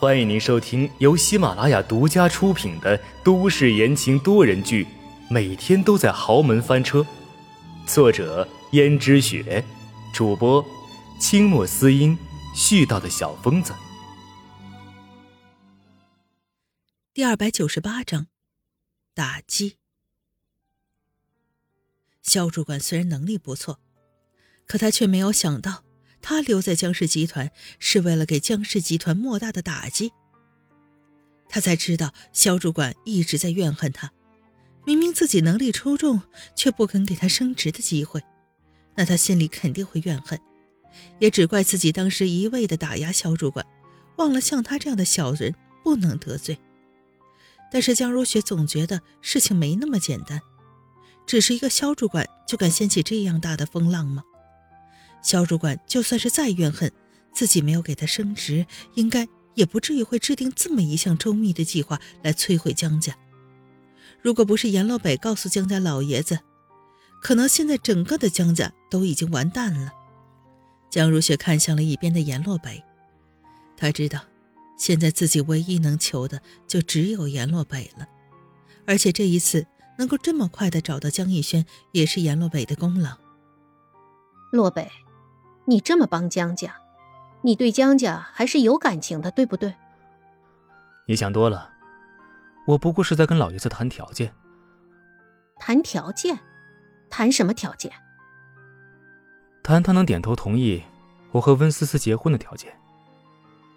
欢迎您收听由喜马拉雅独家出品的都市言情多人剧《每天都在豪门翻车》，作者：胭脂雪，主播：清墨思音，絮叨的小疯子。第二百九十八章，打击。肖主管虽然能力不错，可他却没有想到。他留在江氏集团是为了给江氏集团莫大的打击。他才知道肖主管一直在怨恨他，明明自己能力出众，却不肯给他升职的机会，那他心里肯定会怨恨，也只怪自己当时一味的打压肖主管，忘了像他这样的小人不能得罪。但是江如雪总觉得事情没那么简单，只是一个肖主管就敢掀起这样大的风浪吗？肖主管就算是再怨恨自己没有给他升职，应该也不至于会制定这么一项周密的计划来摧毁江家。如果不是阎洛北告诉江家老爷子，可能现在整个的江家都已经完蛋了。江如雪看向了一边的阎洛北，他知道，现在自己唯一能求的就只有阎洛北了。而且这一次能够这么快的找到江逸轩，也是阎洛北的功劳。洛北。你这么帮江家，你对江家还是有感情的，对不对？你想多了，我不过是在跟老爷子谈条件。谈条件？谈什么条件？谈他能点头同意我和温思思结婚的条件。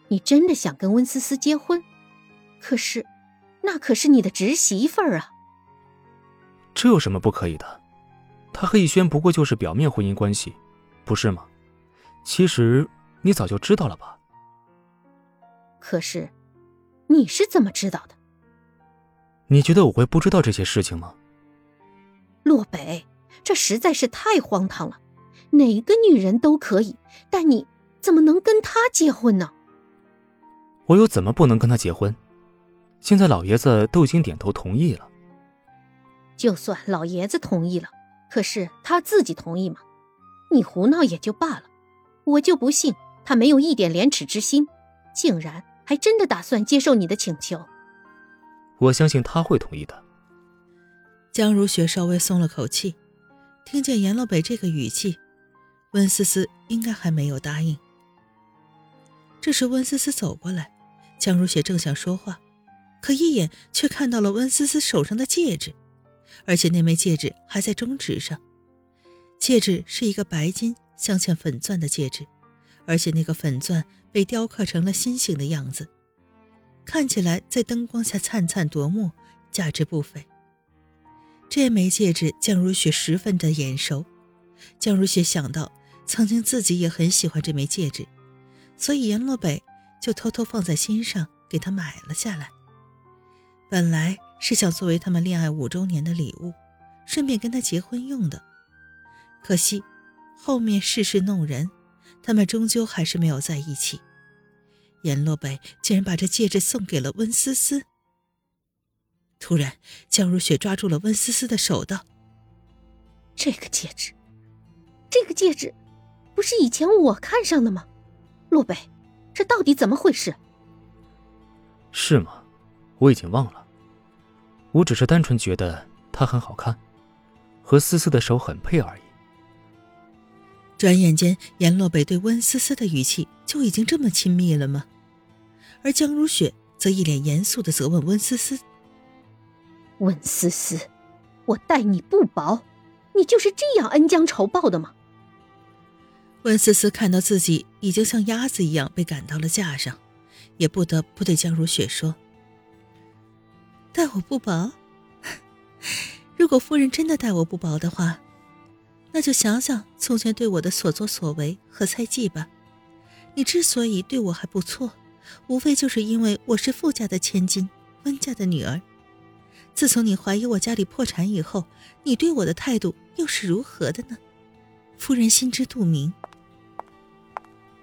你真的想跟温思思结婚？可是，那可是你的侄媳妇儿啊！这有什么不可以的？他和逸轩不过就是表面婚姻关系，不是吗？其实你早就知道了吧？可是，你是怎么知道的？你觉得我会不知道这些事情吗？洛北，这实在是太荒唐了。哪个女人都可以，但你怎么能跟他结婚呢？我又怎么不能跟他结婚？现在老爷子都已经点头同意了。就算老爷子同意了，可是他自己同意吗？你胡闹也就罢了。我就不信他没有一点廉耻之心，竟然还真的打算接受你的请求。我相信他会同意的。江如雪稍微松了口气，听见严老北这个语气，温思思应该还没有答应。这时温思思走过来，江如雪正想说话，可一眼却看到了温思思手上的戒指，而且那枚戒指还在中指上，戒指是一个白金。镶嵌粉钻的戒指，而且那个粉钻被雕刻成了心形的样子，看起来在灯光下灿灿夺目，价值不菲。这枚戒指，江如雪十分的眼熟。江如雪想到，曾经自己也很喜欢这枚戒指，所以阎罗北就偷偷放在心上，给她买了下来。本来是想作为他们恋爱五周年的礼物，顺便跟他结婚用的，可惜。后面世事弄人，他们终究还是没有在一起。阎洛北竟然把这戒指送给了温思思。突然，江如雪抓住了温思思的手，道：“这个戒指，这个戒指，不是以前我看上的吗？洛北，这到底怎么回事？”是吗？我已经忘了。我只是单纯觉得它很好看，和思思的手很配而已。转眼间，阎洛北对温思思的语气就已经这么亲密了吗？而江如雪则一脸严肃的责问温思思：“温思思，我待你不薄，你就是这样恩将仇报的吗？”温思思看到自己已经像鸭子一样被赶到了架上，也不得不对江如雪说：“待我不薄？如果夫人真的待我不薄的话。”那就想想从前对我的所作所为和猜忌吧。你之所以对我还不错，无非就是因为我是富家的千金，温家的女儿。自从你怀疑我家里破产以后，你对我的态度又是如何的呢？夫人心知肚明。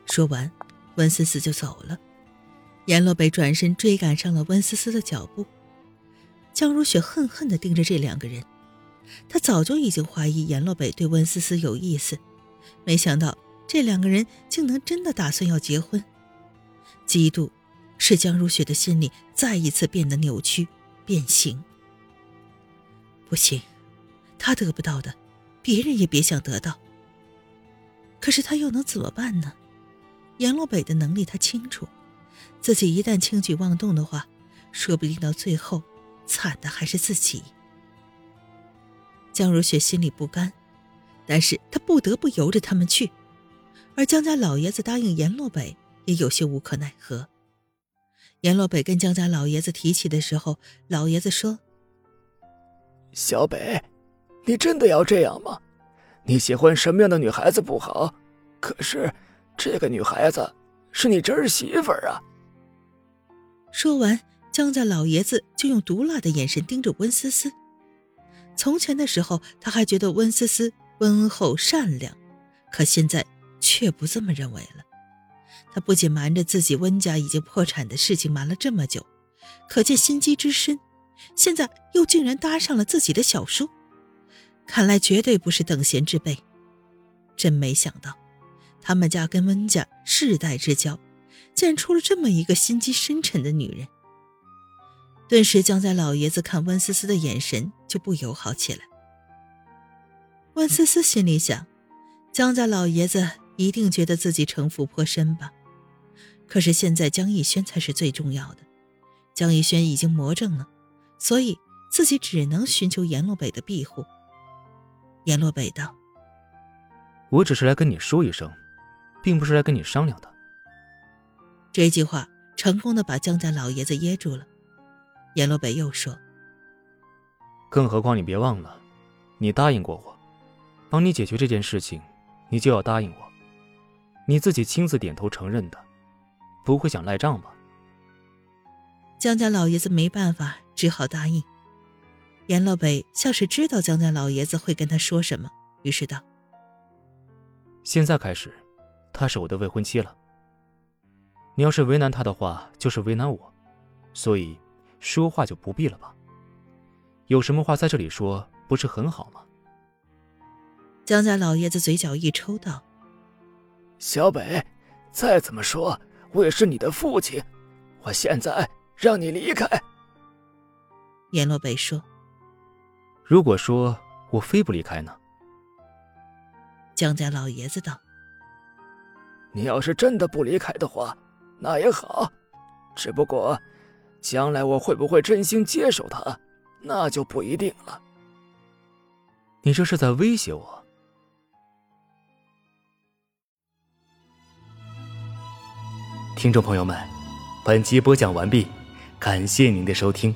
说完，温思思就走了。阎洛北转身追赶上了温思思的脚步。江如雪恨恨地盯着这两个人。他早就已经怀疑阎洛北对温思思有意思，没想到这两个人竟能真的打算要结婚。嫉妒、使江如雪的心里再一次变得扭曲、变形。不行，他得不到的，别人也别想得到。可是他又能怎么办呢？阎罗北的能力他清楚，自己一旦轻举妄动的话，说不定到最后，惨的还是自己。江如雪心里不甘，但是她不得不由着他们去，而江家老爷子答应阎洛北，也有些无可奈何。阎洛北跟江家老爷子提起的时候，老爷子说：“小北，你真的要这样吗？你喜欢什么样的女孩子不好，可是这个女孩子是你侄儿媳妇儿啊。”说完，江家老爷子就用毒辣的眼神盯着温思思。从前的时候，他还觉得温思思温厚善良，可现在却不这么认为了。他不仅瞒着自己温家已经破产的事情瞒了这么久，可见心机之深。现在又竟然搭上了自己的小叔，看来绝对不是等闲之辈。真没想到，他们家跟温家世代之交，竟然出了这么一个心机深沉的女人。顿时，江家老爷子看温思思的眼神就不友好起来。温思思心里想，江家老爷子一定觉得自己城府颇深吧。可是现在江逸轩才是最重要的，江逸轩已经魔怔了，所以自己只能寻求阎洛北的庇护。阎洛北道：“我只是来跟你说一声，并不是来跟你商量的。”这句话成功的把江家老爷子噎住了。阎罗北又说：“更何况你别忘了，你答应过我，帮你解决这件事情，你就要答应我，你自己亲自点头承认的。”不会想赖账吧？江家老爷子没办法，只好答应。阎罗北像是知道江家老爷子会跟他说什么，于是道：“现在开始，她是我的未婚妻了。你要是为难她的话，就是为难我，所以说话就不必了吧？有什么话在这里说，不是很好吗？”江家老爷子嘴角一抽道：“小北，再怎么说。”我也是你的父亲，我现在让你离开。阎罗北说：“如果说我非不离开呢？”江家老爷子道：“你要是真的不离开的话，那也好。只不过，将来我会不会真心接受他，那就不一定了。”你这是在威胁我？听众朋友们，本集播讲完毕，感谢您的收听。